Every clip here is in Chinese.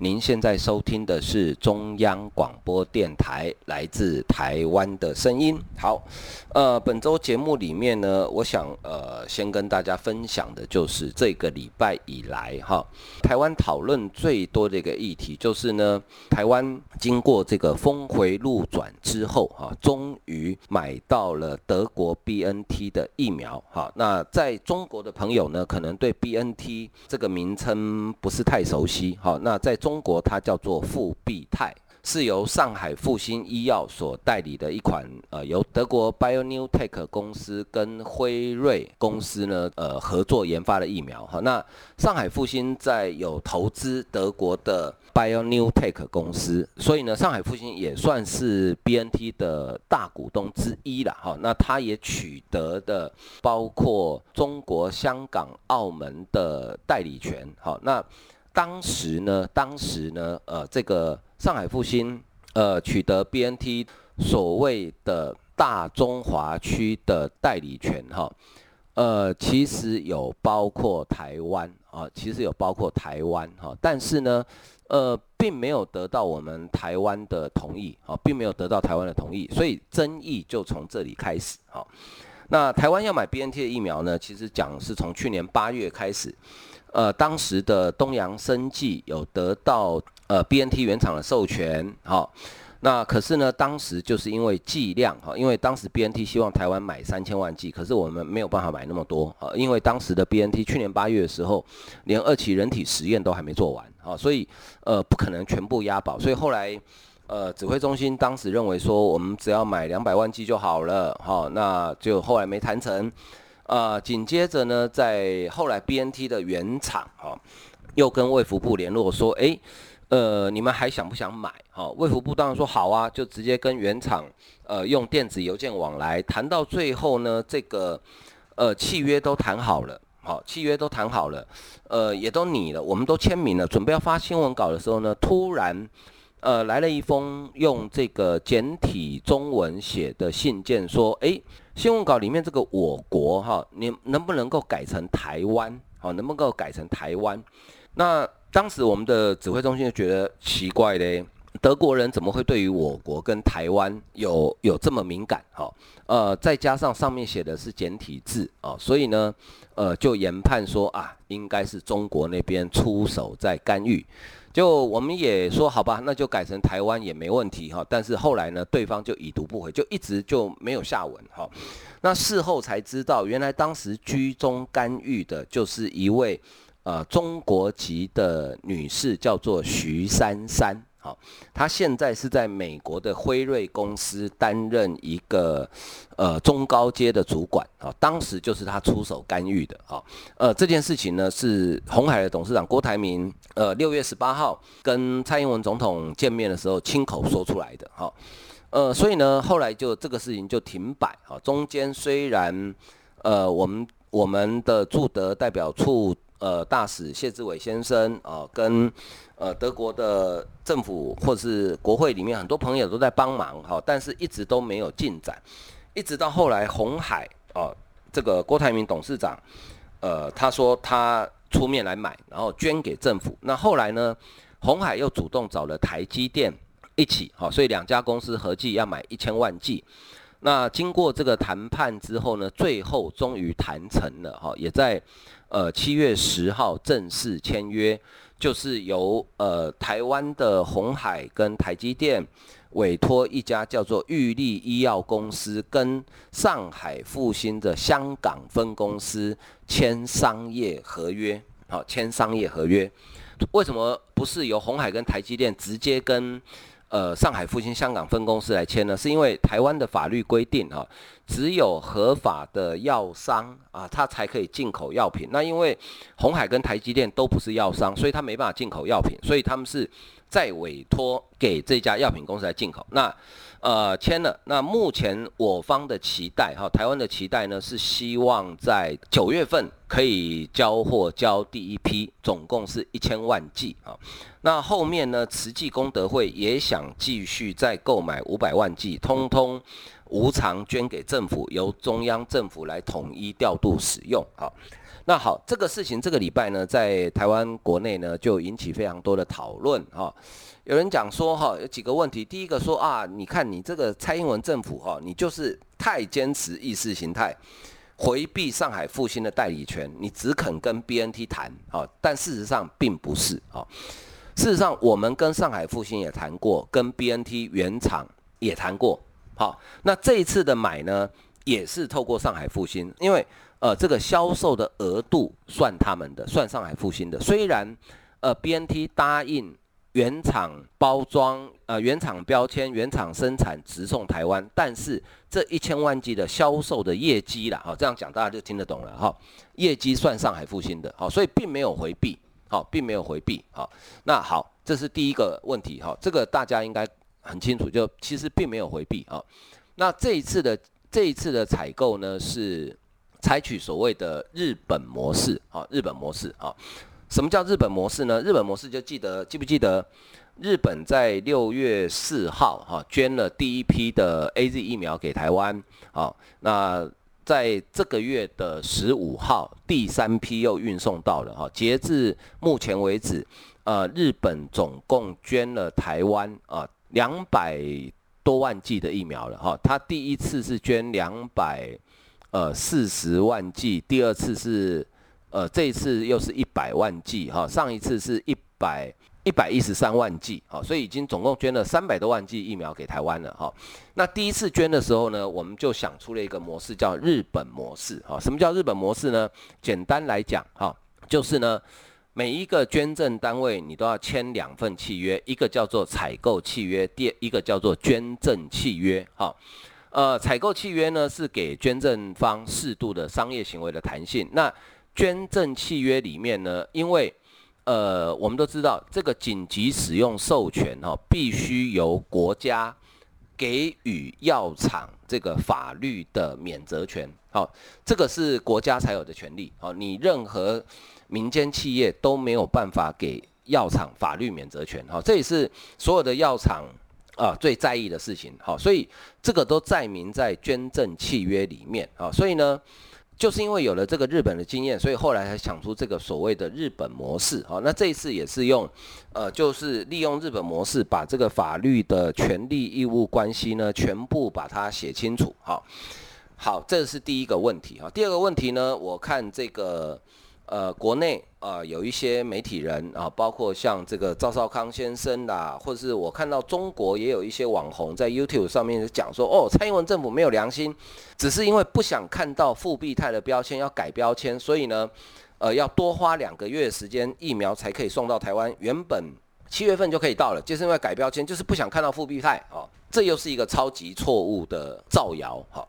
您现在收听的是中央广播电台来自台湾的声音。好，呃，本周节目里面呢，我想呃，先跟大家分享的就是这个礼拜以来哈，台湾讨论最多的一个议题就是呢，台湾经过这个峰回路转之后哈，终于买到了德国 BNT 的疫苗哈。那在中国的朋友呢，可能对 BNT 这个名称不是太熟悉哈。那在中中国它叫做复必泰，是由上海复星医药所代理的一款呃，由德国 BioNTech 公司跟辉瑞公司呢呃合作研发的疫苗哈。那上海复星在有投资德国的 BioNTech 公司，所以呢上海复星也算是 BNT 的大股东之一了哈。那它也取得的包括中国、香港、澳门的代理权哈那。当时呢，当时呢，呃，这个上海复星，呃，取得 BNT 所谓的大中华区的代理权，哈，呃，其实有包括台湾啊，其实有包括台湾，哈，但是呢，呃，并没有得到我们台湾的同意，啊，并没有得到台湾的同意，所以争议就从这里开始，哈。那台湾要买 BNT 的疫苗呢，其实讲是从去年八月开始。呃，当时的东洋生技有得到呃 BNT 原厂的授权，好、那可是呢，当时就是因为剂量哈、因为当时 BNT 希望台湾买三千万剂，可是我们没有办法买那么多啊、因为当时的 BNT 去年八月的时候，连二期人体实验都还没做完啊、所以呃不可能全部押宝，所以后来呃指挥中心当时认为说，我们只要买两百万剂就好了，好、哦，那就后来没谈成。啊，紧、接着呢，在后来 BNT 的原厂哈、又跟卫福部联络说，诶，呃，你们还想不想买？哈、卫福部当然说好啊，就直接跟原厂呃用电子邮件往来，谈到最后呢，这个呃契约都谈好了，好、契约都谈好了，呃，也都拟了，我们都签名了，准备要发新闻稿的时候呢，突然呃来了一封用这个简体中文写的信件，说，诶。新闻稿里面这个我国哈，你能不能够改成台湾？好，能不能够改成台湾？那当时我们的指挥中心就觉得奇怪嘞，德国人怎么会对于我国跟台湾有有这么敏感？哈，呃，再加上上面写的是简体字啊，所以呢，呃，就研判说啊，应该是中国那边出手在干预。就我们也说好吧，那就改成台湾也没问题哈。但是后来呢，对方就已读不回，就一直就没有下文哈。那事后才知道，原来当时居中干预的就是一位呃中国籍的女士，叫做徐珊珊。好，他现在是在美国的辉瑞公司担任一个呃中高阶的主管啊，当时就是他出手干预的啊，呃这件事情呢是鸿海的董事长郭台铭呃六月十八号跟蔡英文总统见面的时候亲口说出来的哈，呃所以呢后来就这个事情就停摆啊，中间虽然呃我们我们的驻德代表处呃大使谢志伟先生啊跟。呃，德国的政府或者是国会里面很多朋友都在帮忙哈，但是一直都没有进展，一直到后来红海哦，这个郭台铭董事长，呃，他说他出面来买，然后捐给政府。那后来呢，红海又主动找了台积电一起，哈，所以两家公司合计要买一千万剂。那经过这个谈判之后呢，最后终于谈成了哈，也在呃七月十号正式签约。就是由呃台湾的鸿海跟台积电委托一家叫做玉立医药公司跟上海复星的香港分公司签商业合约，好，签商业合约。为什么不是由鸿海跟台积电直接跟？呃，上海复兴香港分公司来签呢，是因为台湾的法律规定啊，只有合法的药商啊，他才可以进口药品。那因为鸿海跟台积电都不是药商，所以他没办法进口药品，所以他们是再委托给这家药品公司来进口。那呃，签了。那目前我方的期待，哈，台湾的期待呢，是希望在九月份可以交货交第一批，总共是一千万剂啊。那后面呢，慈济功德会也想继续再购买五百万剂，通通无偿捐给政府，由中央政府来统一调度使用。啊，那好，这个事情这个礼拜呢，在台湾国内呢，就引起非常多的讨论哈。有人讲说哈，有几个问题。第一个说啊，你看你这个蔡英文政府哈，你就是太坚持意识形态，回避上海复星的代理权，你只肯跟 BNT 谈啊，但事实上并不是啊。事实上，我们跟上海复星也谈过，跟 BNT 原厂也谈过。好，那这一次的买呢，也是透过上海复星，因为呃，这个销售的额度算他们的，算上海复星的。虽然呃，BNT 答应。原厂包装，呃，原厂标签，原厂生产，直送台湾。但是这一千万剂的销售的业绩啦，好，这样讲大家就听得懂了哈。业绩算上海复兴的，好，所以并没有回避，好，并没有回避，好。那好，这是第一个问题，哈，这个大家应该很清楚，就其实并没有回避啊。那这一次的这一次的采购呢，是采取所谓的日本模式，好，日本模式，好。什么叫日本模式呢？日本模式就记得记不记得，日本在六月四号哈捐了第一批的 AZ 疫苗给台湾，好，那在这个月的十五号，第三批又运送到了哈。截至目前为止，呃，日本总共捐了台湾啊两百多万剂的疫苗了哈。他第一次是捐两百呃四十万剂，第二次是。呃，这一次又是一百万剂哈，上一次是一百一百一十三万剂，好，所以已经总共捐了三百多万剂疫苗给台湾了哈。那第一次捐的时候呢，我们就想出了一个模式，叫日本模式哈。什么叫日本模式呢？简单来讲哈，就是呢，每一个捐赠单位你都要签两份契约，一个叫做采购契约，第一个叫做捐赠契约哈。呃，采购契约呢是给捐赠方适度的商业行为的弹性，那捐赠契约里面呢，因为呃，我们都知道这个紧急使用授权哈、必须由国家给予药厂这个法律的免责权，好、这个是国家才有的权利，好、你任何民间企业都没有办法给药厂法律免责权，好、这也是所有的药厂啊最在意的事情，好、所以这个都载明在捐赠契约里面，好、所以呢。就是因为有了这个日本的经验，所以后来才想出这个所谓的日本模式。好，那这一次也是用，呃，就是利用日本模式，把这个法律的权利义务关系呢，全部把它写清楚。好，好，这是第一个问题。哈，第二个问题呢，我看这个。呃，国内、呃、有一些媒体人啊，包括像这个赵少康先生啦，或者是我看到中国也有一些网红在 YouTube 上面讲说，哦，蔡英文政府没有良心，只是因为不想看到复必泰的标签要改标签，所以呢，呃，要多花两个月时间疫苗才可以送到台湾，原本七月份就可以到了，就是因为改标签，就是不想看到复必泰啊，这又是一个超级错误的造谣，哈。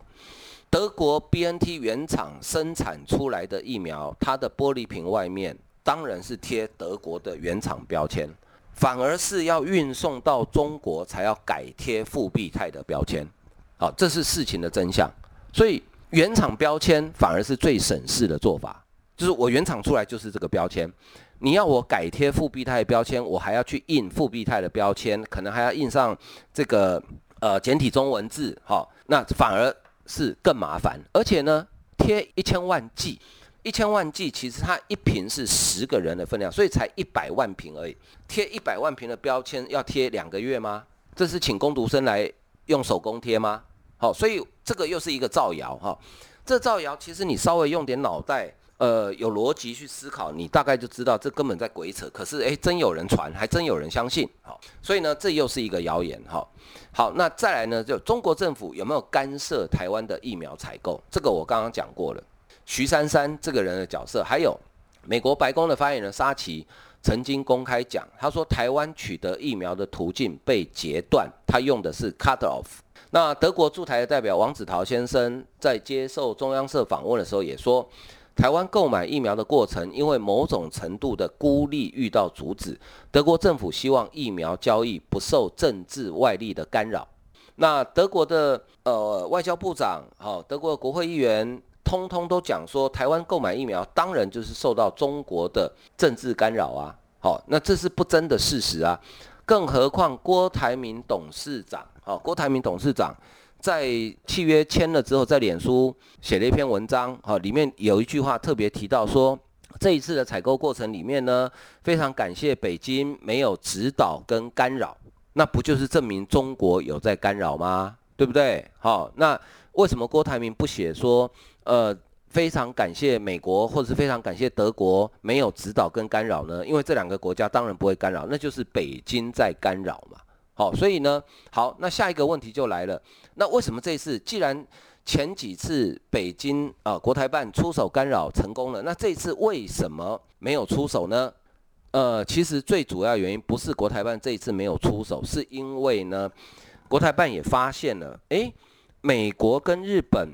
德国 BNT 原厂生产出来的疫苗，它的玻璃瓶外面当然是贴德国的原厂标签，反而是要运送到中国才要改贴复必泰的标签。好，这是事情的真相。所以原厂标签反而是最省事的做法，就是我原厂出来就是这个标签，你要我改贴复必泰标签，我还要去印复必泰的标签，可能还要印上这个呃简体中文字。好，那反而。是更麻烦，而且呢，贴一千万剂，一千万剂其实它一瓶是十个人的分量，所以才一百万瓶而已。贴一百万瓶的标签要贴两个月吗？这是请工读生来用手工贴吗？好，所以这个又是一个造谣哈。这造谣其实你稍微用点脑袋。呃，有逻辑去思考，你大概就知道这根本在鬼扯。可是，诶，真有人传，还真有人相信。好，所以呢，这又是一个谣言。哈，好，那再来呢，就中国政府有没有干涉台湾的疫苗采购？这个我刚刚讲过了。徐珊珊这个人的角色，还有美国白宫的发言人沙奇曾经公开讲，他说台湾取得疫苗的途径被截断，他用的是 cut off。那德国驻台的代表王子陶先生在接受中央社访问的时候也说。台湾购买疫苗的过程，因为某种程度的孤立遇到阻止。德国政府希望疫苗交易不受政治外力的干扰。那德国的呃外交部长，好，德国的国会议员，通通都讲说，台湾购买疫苗当然就是受到中国的政治干扰啊。好，那这是不争的事实啊。更何况郭台铭董事长，好，郭台铭董事长在契约签了之后，在脸书写了一篇文章，好，里面有一句话特别提到说，这一次的采购过程里面呢，非常感谢北京没有指导跟干扰，那不就是证明中国有在干扰吗？对不对？好，那为什么郭台铭不写说，呃？非常感谢美国，或者是非常感谢德国没有指导跟干扰呢？因为这两个国家当然不会干扰，那就是北京在干扰嘛。好，所以呢，好，那下一个问题就来了，那为什么这次既然前几次北京啊、国台办出手干扰成功了，那这次为什么没有出手呢？呃，其实最主要原因不是国台办这一次没有出手，是因为呢，国台办也发现了，诶，美国跟日本。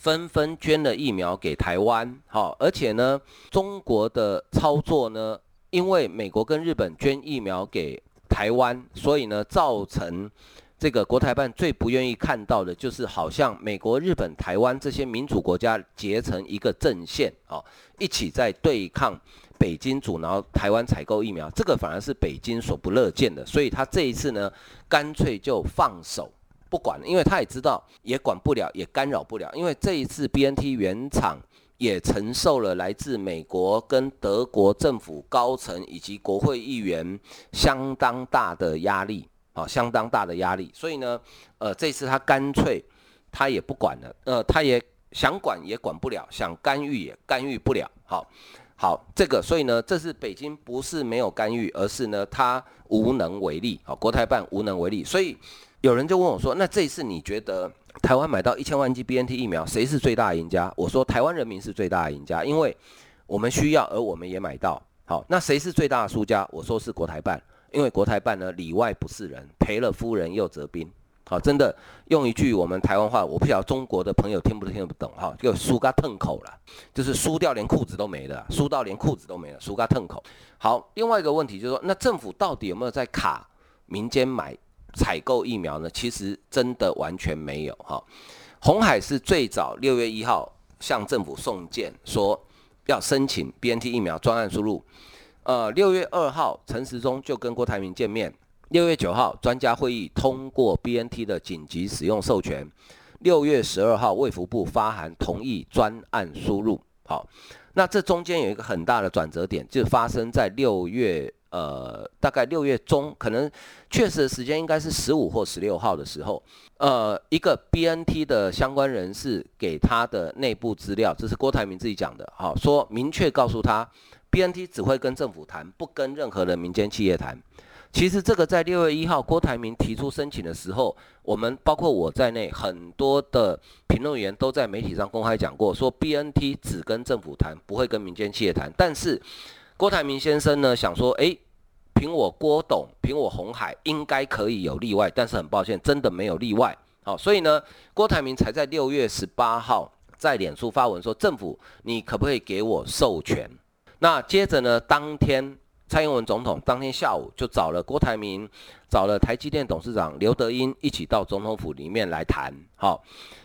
纷纷捐了疫苗给台湾，好，而且呢，中国的操作呢，因为美国跟日本捐疫苗给台湾，所以呢，造成这个国台办最不愿意看到的，就是好像美国、日本、台湾这些民主国家结成一个阵线，哦，一起在对抗北京阻挠台湾采购疫苗，这个反而是北京所不乐见的，所以他这一次呢，干脆就放手。不管，因为他也知道，也管不了，也干扰不了。因为这一次 BNT 原厂也承受了来自美国跟德国政府高层以及国会议员相当大的压力，相当大的压力。所以呢，呃，这次他干脆他也不管了，呃，他也想管也管不了，想干预也干预不了。好，好，这个，所以呢，这是北京不是没有干预，而是呢，他无能为力。好，国台办无能为力，所以。有人就问我说：“那这次你觉得台湾买到一千万剂 BNT 疫苗，谁是最大赢家？”我说：“台湾人民是最大赢家，因为我们需要，而我们也买到。好，那谁是最大的输家？我说是国台办，因为国台办呢里外不是人，赔了夫人又折兵。好，真的用一句我们台湾话，我不晓得中国的朋友听不听不懂哈，就输嘎腾口了，就是输掉连裤子都没了，输到连裤子都没了，输嘎腾口。好，另外一个问题就是说，那政府到底有没有在卡民间买？”采购疫苗呢，其实真的完全没有哈。红海是最早六月一号向政府送件，说要申请 BNT 疫苗专案输入。呃，六月二号陈时中就跟郭台铭见面。六月九号专家会议通过 BNT 的紧急使用授权。六月十二号卫福部发函同意专案输入。好，那这中间有一个很大的转折点，就发生在六月。呃，大概六月中，可能确实的时间应该是十五或十六号的时候，呃，一个 BNT 的相关人士给他的内部资料，这是郭台铭自己讲的，好，说明确告诉他，BNT 只会跟政府谈，不跟任何的民间企业谈。其实这个在六月一号郭台铭提出申请的时候，我们包括我在内，很多的评论员都在媒体上公开讲过，说 BNT 只跟政府谈，不会跟民间企业谈，但是。郭台铭先生呢，想说，诶，凭我郭董，凭我鸿海，应该可以有例外，但是很抱歉，真的没有例外。好，所以呢，郭台铭才在六月十八号在脸书发文说，政府你可不可以给我授权？那接着呢，当天蔡英文总统当天下午就找了郭台铭，找了台积电董事长刘德英一起到总统府里面来谈。好，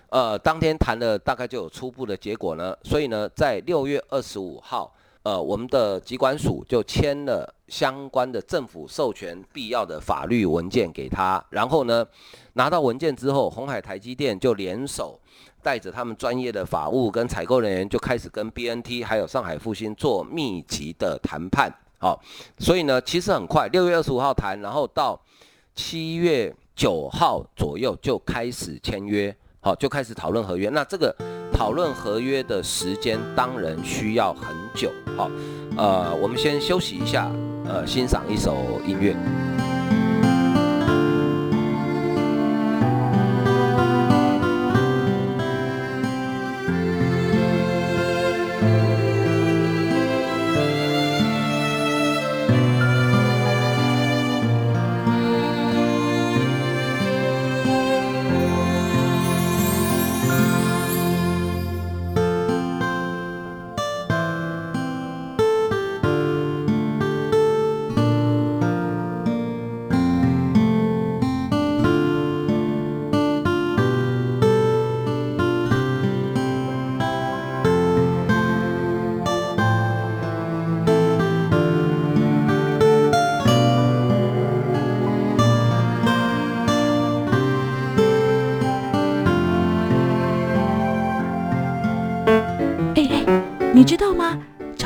呃，当天谈的大概就有初步的结果呢，所以呢，在六月二十五号。呃，我们的疾管署就签了相关的政府授权必要的法律文件给他，然后呢，拿到文件之后，鸿海台积电就联手带着他们专业的法务跟采购人员，就开始跟 BNT 还有上海复星做密集的谈判。好，所以呢，其实很快，六月二十五号谈，然后到七月九号左右就开始签约，好，就开始讨论合约。那这个。讨论合约的时间当然需要很久，好，呃，我们先休息一下，呃，欣赏一首音乐。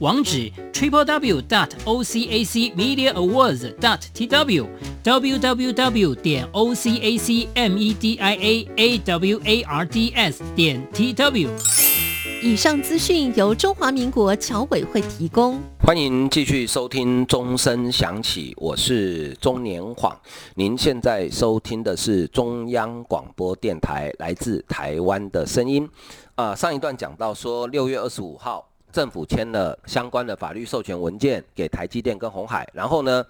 网址 triple w dot o c a c media awards dot t w w w w 点 o c a c m e d i a a w a r d s 点 t w。以上资讯由中华民国侨委会提供。欢迎继续收听钟声响起，我是钟年晃。您现在收听的是中央广播电台来自台湾的声音。啊、呃，上一段讲到说，六月二十五号，政府签了相关的法律授权文件给台积电跟鸿海，然后呢，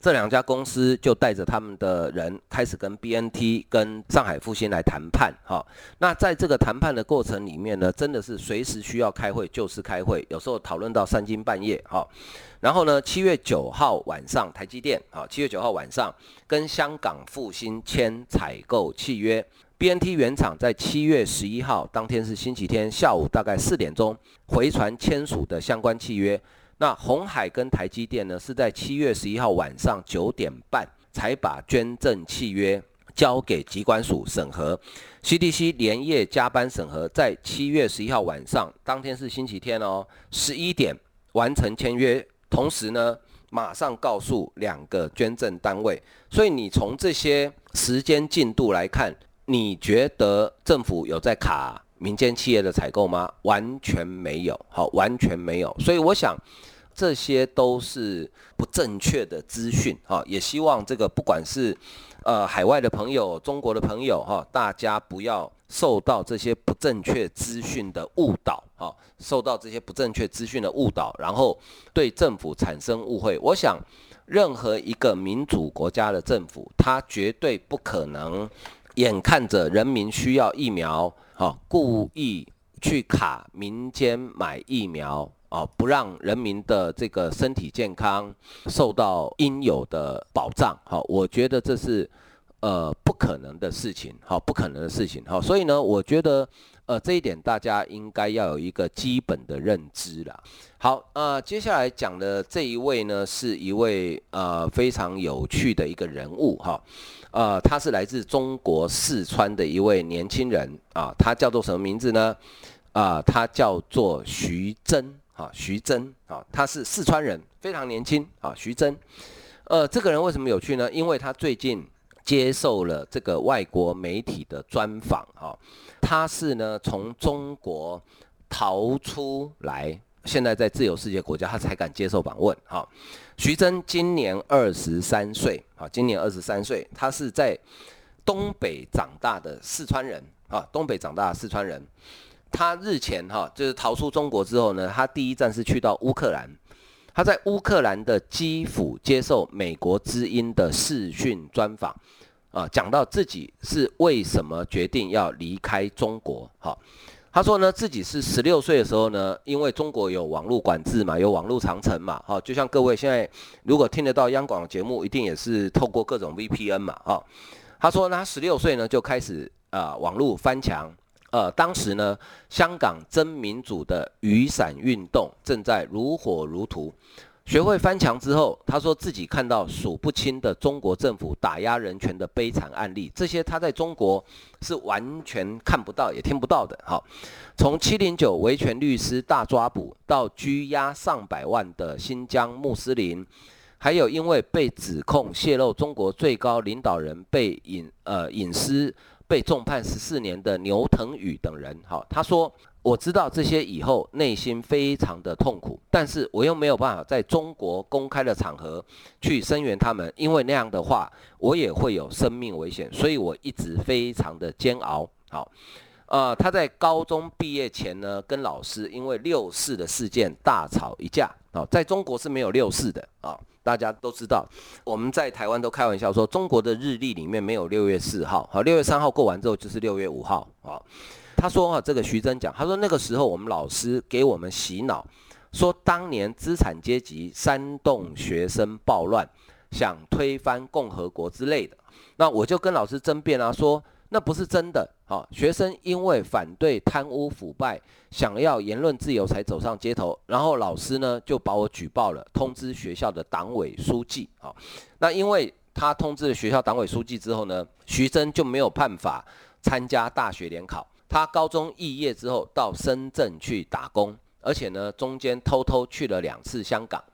这两家公司就带着他们的人开始跟 BNT、跟上海复星来谈判。哈，那在这个谈判的过程里面呢，真的是随时需要开会就是开会，有时候讨论到三更半夜。哈，然后呢，七月九号晚上，台积电啊，七月九号晚上跟香港复星签采购契约，BNT 原厂在七月十一号当天是星期天下午大概四点钟回传签署的相关契约。那鸿海跟台积电呢，是在七月十一号晚上九点半才把捐赠契约交给疾管署审核，CDC 连夜加班审核，在七月十一号晚上，当天是星期天哦，十一点完成签约，同时呢，马上告诉两个捐赠单位，所以你从这些时间进度来看，你觉得政府有在卡民间企业的采购吗？完全没有，好，完全没有，所以我想。这些都是不正确的资讯哈，也希望这个不管是呃海外的朋友、中国的朋友哈，大家不要受到这些不正确资讯的误导哈，受到这些不正确资讯的误导，然后对政府产生误会。我想，任何一个民主国家的政府，他绝对不可能眼看着人民需要疫苗哈，故意去卡民间买疫苗。啊，不让人民的这个身体健康受到应有的保障，好，我觉得这是呃不可能的事情，好，不可能的事情，好，所以呢，我觉得呃这一点大家应该要有一个基本的认知啦。好，呃，接下来讲的这一位呢，是一位呃非常有趣的一个人物哈，呃，他是来自中国四川的一位年轻人啊，他叫做什么名字呢？啊，他叫做徐峥。啊，徐峥啊，他是四川人，非常年轻啊。徐峥，呃，这个人为什么有趣呢？因为他最近接受了这个外国媒体的专访啊。他是呢从中国逃出来，现在在自由世界国家，他才敢接受访问。哈。徐峥今年二十三岁，啊，今年二十三岁，他是在东北长大的四川人。啊，东北长大的四川人。他日前哈就是逃出中国之后呢，他第一站是去到乌克兰，他在乌克兰的基辅接受美国之音的视讯专访，啊，讲到自己是为什么决定要离开中国，哈，他说呢，自己是十六岁的时候呢，因为中国有网络管制嘛，有网络长城嘛，哈，就像各位现在如果听得到央广节目，一定也是透过各种 VPN 嘛，哈，他说他十六岁呢就开始啊网络翻墙。呃，当时呢，香港真民主的雨伞运动正在如火如荼。学会翻墙之后，他说自己看到数不清的中国政府打压人权的悲惨案例，这些他在中国是完全看不到也听不到的。好，从七零九维权律师大抓捕到拘押上百万的新疆穆斯林，还有因为被指控泄露中国最高领导人被隐呃隐私。被重判十四年的牛腾宇等人，好，他说。我知道这些以后内心非常的痛苦，但是我又没有办法在中国公开的场合去声援他们，因为那样的话我也会有生命危险，所以我一直非常的煎熬。好，呃，他在高中毕业前呢，跟老师因为六四的事件大吵一架。啊，在中国是没有六四的啊，大家都知道。我们在台湾都开玩笑说，中国的日历里面没有六月四号，好，六月三号过完之后就是六月五号啊。他说：“啊，这个徐峥讲，他说那个时候我们老师给我们洗脑，说当年资产阶级煽动学生暴乱，想推翻共和国之类的。那我就跟老师争辩啊，说那不是真的。好，学生因为反对贪污腐败，想要言论自由才走上街头。然后老师呢就把我举报了，通知学校的党委书记。好，那因为他通知了学校党委书记之后呢，徐峥就没有办法参加大学联考。”他高中肄业之后到深圳去打工，而且呢中间偷偷去了两次香港，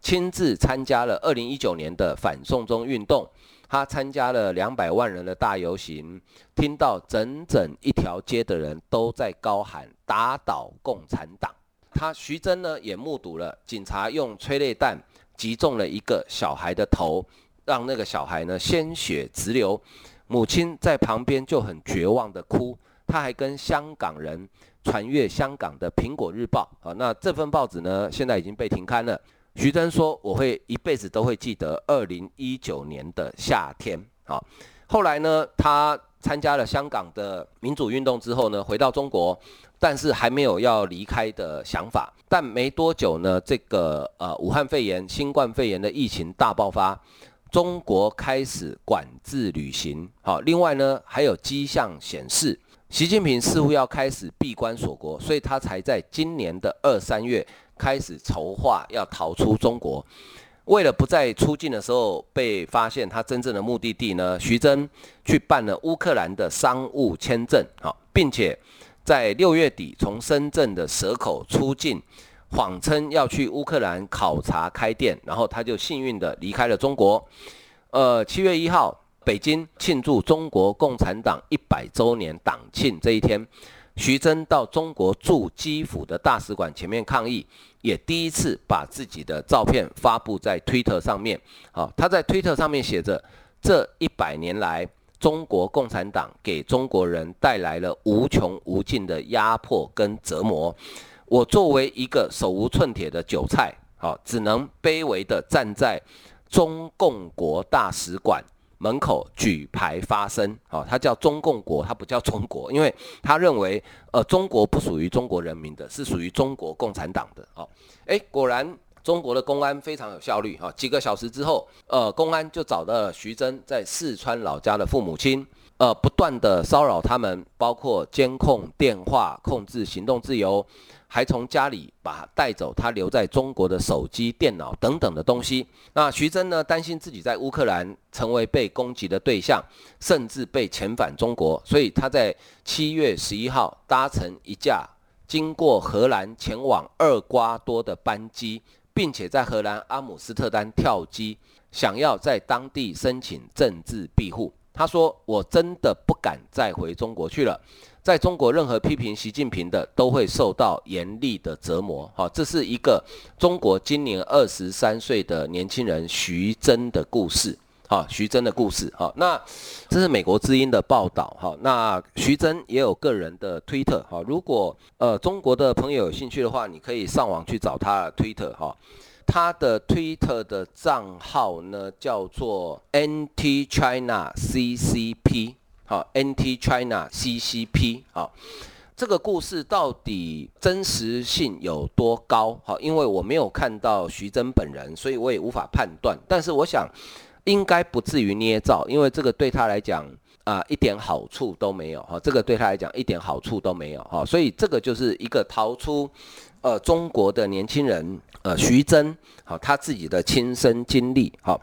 亲自参加了二零一九年的反送中运动。他参加了两百万人的大游行，听到整整一条街的人都在高喊“打倒共产党”。他徐峥呢也目睹了警察用催泪弹击中了一个小孩的头，让那个小孩呢鲜血直流，母亲在旁边就很绝望地哭。他还跟香港人传阅香港的《苹果日报》啊，那这份报纸呢，现在已经被停刊了。徐峥说：“我会一辈子都会记得二零一九年的夏天。”好，后来呢，他参加了香港的民主运动之后呢，回到中国，但是还没有要离开的想法。但没多久呢，这个呃武汉肺炎、新冠肺炎的疫情大爆发，中国开始管制旅行。好，另外呢，还有迹象显示。习近平似乎要开始闭关锁国，所以他才在今年的二三月开始筹划要逃出中国。为了不在出境的时候被发现他真正的目的地呢，徐峥去办了乌克兰的商务签证，好，并且在六月底从深圳的蛇口出境，谎称要去乌克兰考察开店，然后他就幸运地离开了中国。呃，七月一号。北京庆祝中国共产党一百周年党庆这一天，徐峥到中国驻基辅的大使馆前面抗议，也第一次把自己的照片发布在推特上面。好，他在推特上面写着：“这一百年来，中国共产党给中国人带来了无穷无尽的压迫跟折磨。我作为一个手无寸铁的韭菜，好，只能卑微地站在中共国大使馆。”门口举牌发声，啊，他叫中共国，他不叫中国，因为他认为，呃，中国不属于中国人民的，是属于中国共产党的，哦，诶，果然中国的公安非常有效率，哈，几个小时之后，呃，公安就找到了徐峥在四川老家的父母亲。呃，不断的骚扰他们，包括监控电话、控制行动自由，还从家里把带走他留在中国的手机、电脑等等的东西。那徐峥呢，担心自己在乌克兰成为被攻击的对象，甚至被遣返中国，所以他在七月十一号搭乘一架经过荷兰前往厄瓜多的班机，并且在荷兰阿姆斯特丹跳机，想要在当地申请政治庇护。他说：“我真的不敢再回中国去了，在中国，任何批评习近平的都会受到严厉的折磨。”好，这是一个中国今年二十三岁的年轻人徐峥的故事。啊，徐峥的故事。好，那这是美国之音的报道。好，那徐峥也有个人的推特。好，如果呃中国的朋友有兴趣的话，你可以上网去找他的推特。哈。他的推特的账号呢，叫做 NT China CCP，好，NT China CCP，好，这个故事到底真实性有多高？好，因为我没有看到徐峥本人，所以我也无法判断。但是我想，应该不至于捏造，因为这个对他来讲啊，一点好处都没有。哈，这个对他来讲一点好处都没有。哈，所以这个就是一个逃出。呃，中国的年轻人，呃，徐峥，好，他自己的亲身经历，好，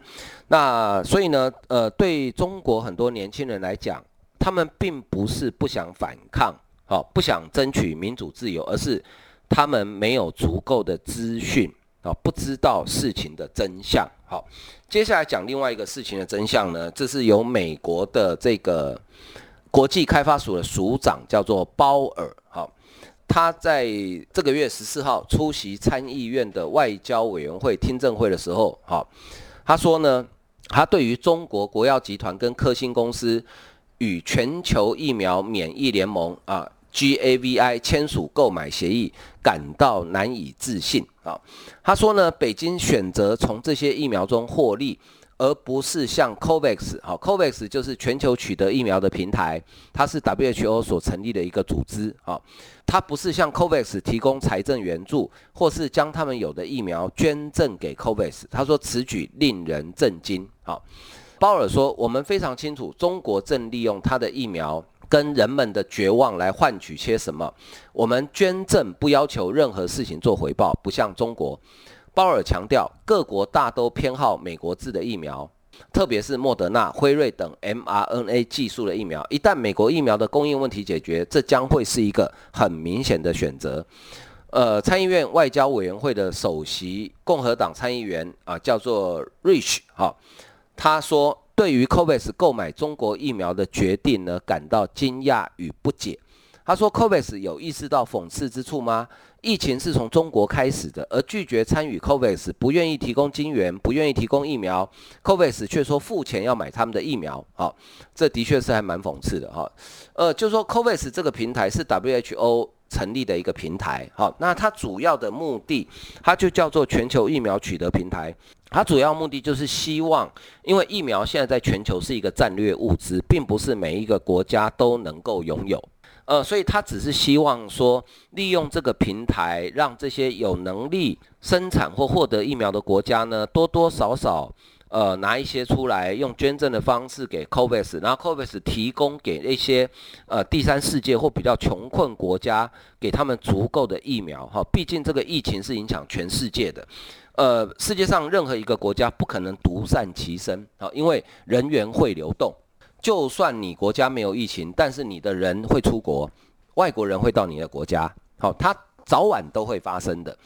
那所以呢，呃，对中国很多年轻人来讲，他们并不是不想反抗，好，不想争取民主自由，而是他们没有足够的资讯，啊，不知道事情的真相。好，接下来讲另外一个事情的真相呢，这是由美国的这个国际开发署的署长叫做鲍尔，好，他在这个月十四号出席参议院的外交委员会听证会的时候，好，他说呢，他对于中国国药集团跟科兴公司与全球疫苗免疫联盟啊 GAVI 签署购买协议感到难以置信啊。他说呢，北京选择从这些疫苗中获利。而不是像 COVAX，好，COVAX 就是全球取得疫苗的平台，它是 WHO 所成立的一个组织，啊，它不是向 COVAX 提供财政援助，或是将他们有的疫苗捐赠给 COVAX。他说此举令人震惊。啊，鲍尔说，我们非常清楚，中国正利用他的疫苗跟人们的绝望来换取些什么。我们捐赠不要求任何事情做回报，不像中国。鲍尔强调，各国大都偏好美国制的疫苗，特别是莫德纳、辉瑞等 mRNA 技术的疫苗。一旦美国疫苗的供应问题解决，这将会是一个很明显的选择。呃，参议院外交委员会的首席共和党参议员啊、叫做 Rich 哈、他说，对于 COVAX 购买中国疫苗的决定呢，感到惊讶与不解。他说：“COVAX 有意识到讽刺之处吗？疫情是从中国开始的，而拒绝参与 COVAX，不愿意提供金援，不愿意提供疫苗，COVAX 却说付钱要买他们的疫苗。好，这的确是还蛮讽刺的哈。呃，就说 COVAX 这个平台是 WHO 成立的一个平台。好，那它主要的目的，它就叫做全球疫苗取得平台。它主要目的就是希望，因为疫苗现在在全球是一个战略物资，并不是每一个国家都能够拥有。”呃，所以它只是希望说，利用这个平台，让这些有能力生产或获得疫苗的国家呢，多多少少，呃，拿一些出来，用捐赠的方式给 COVAX，然后 COVAX 提供给那些呃第三世界或比较穷困国家，给他们足够的疫苗哈。毕竟这个疫情是影响全世界的，呃，世界上任何一个国家不可能独善其身啊，因为人员会流动。就算你国家没有疫情，但是你的人会出国，外国人会到你的国家，好，它早晚都会发生的。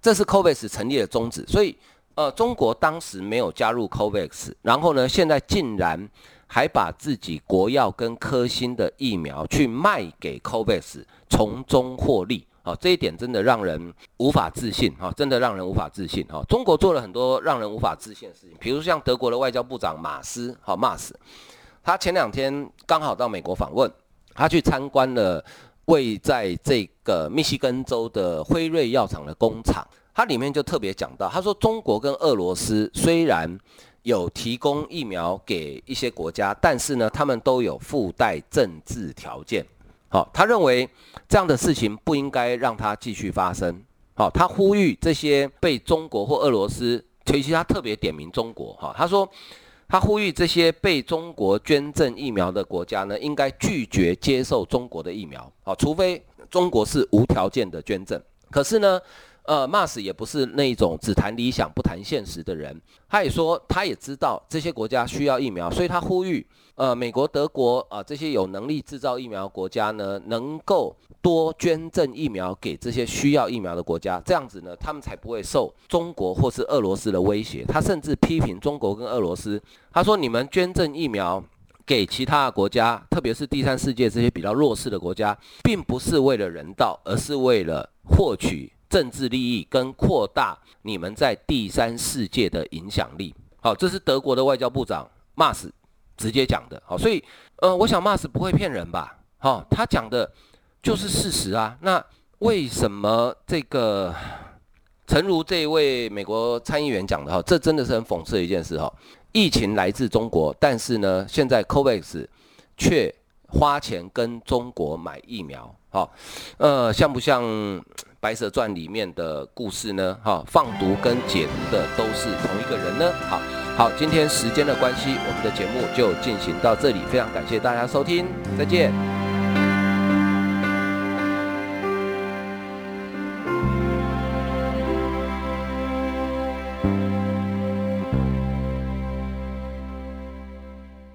这是 COVAX 成立的宗旨，所以呃，中国当时没有加入 COVAX，然后呢，现在竟然还把自己国药跟科兴的疫苗去卖给 COVAX，从中获利，好，这一点真的让人无法置信，哈，真的让人无法置信，哈。中国做了很多让人无法置信的事情，比如像德国的外交部长马斯，好，马斯。他前两天刚好到美国访问，他去参观了位在这个密西根州的辉瑞药厂的工厂。他里面就特别讲到，他说中国跟俄罗斯虽然有提供疫苗给一些国家，但是呢，他们都有附带政治条件。好，他认为这样的事情不应该让它继续发生。好，他呼吁这些被中国或俄罗斯，其实他特别点名中国。哈，他说。他呼吁这些被中国捐赠疫苗的国家呢，应该拒绝接受中国的疫苗，好，除非中国是无条件的捐赠。可是呢，呃，马斯也不是那种只谈理想不谈现实的人，他也说，他也知道这些国家需要疫苗，所以他呼吁。呃，美国、德国啊，这些有能力制造疫苗国家呢，能够多捐赠疫苗给这些需要疫苗的国家，这样子呢，他们才不会受中国或是俄罗斯的威胁。他甚至批评中国跟俄罗斯，他说：“你们捐赠疫苗给其他国家，特别是第三世界这些比较弱势的国家，并不是为了人道，而是为了获取政治利益跟扩大你们在第三世界的影响力。”好，这是德国的外交部长马斯。直接讲的，好，所以，呃，我想马斯不会骗人吧？好，他讲的就是事实啊。那为什么这个，诚如这一位美国参议员讲的哈，这真的是很讽刺的一件事哈。疫情来自中国，但是呢，现在 COVAX 却花钱跟中国买疫苗，好，呃，像不像《白蛇传》里面的故事呢？哈，放毒跟解毒的都是同一个人呢？好。好，今天时间的关系，我们的节目就进行到这里。非常感谢大家收听，再见。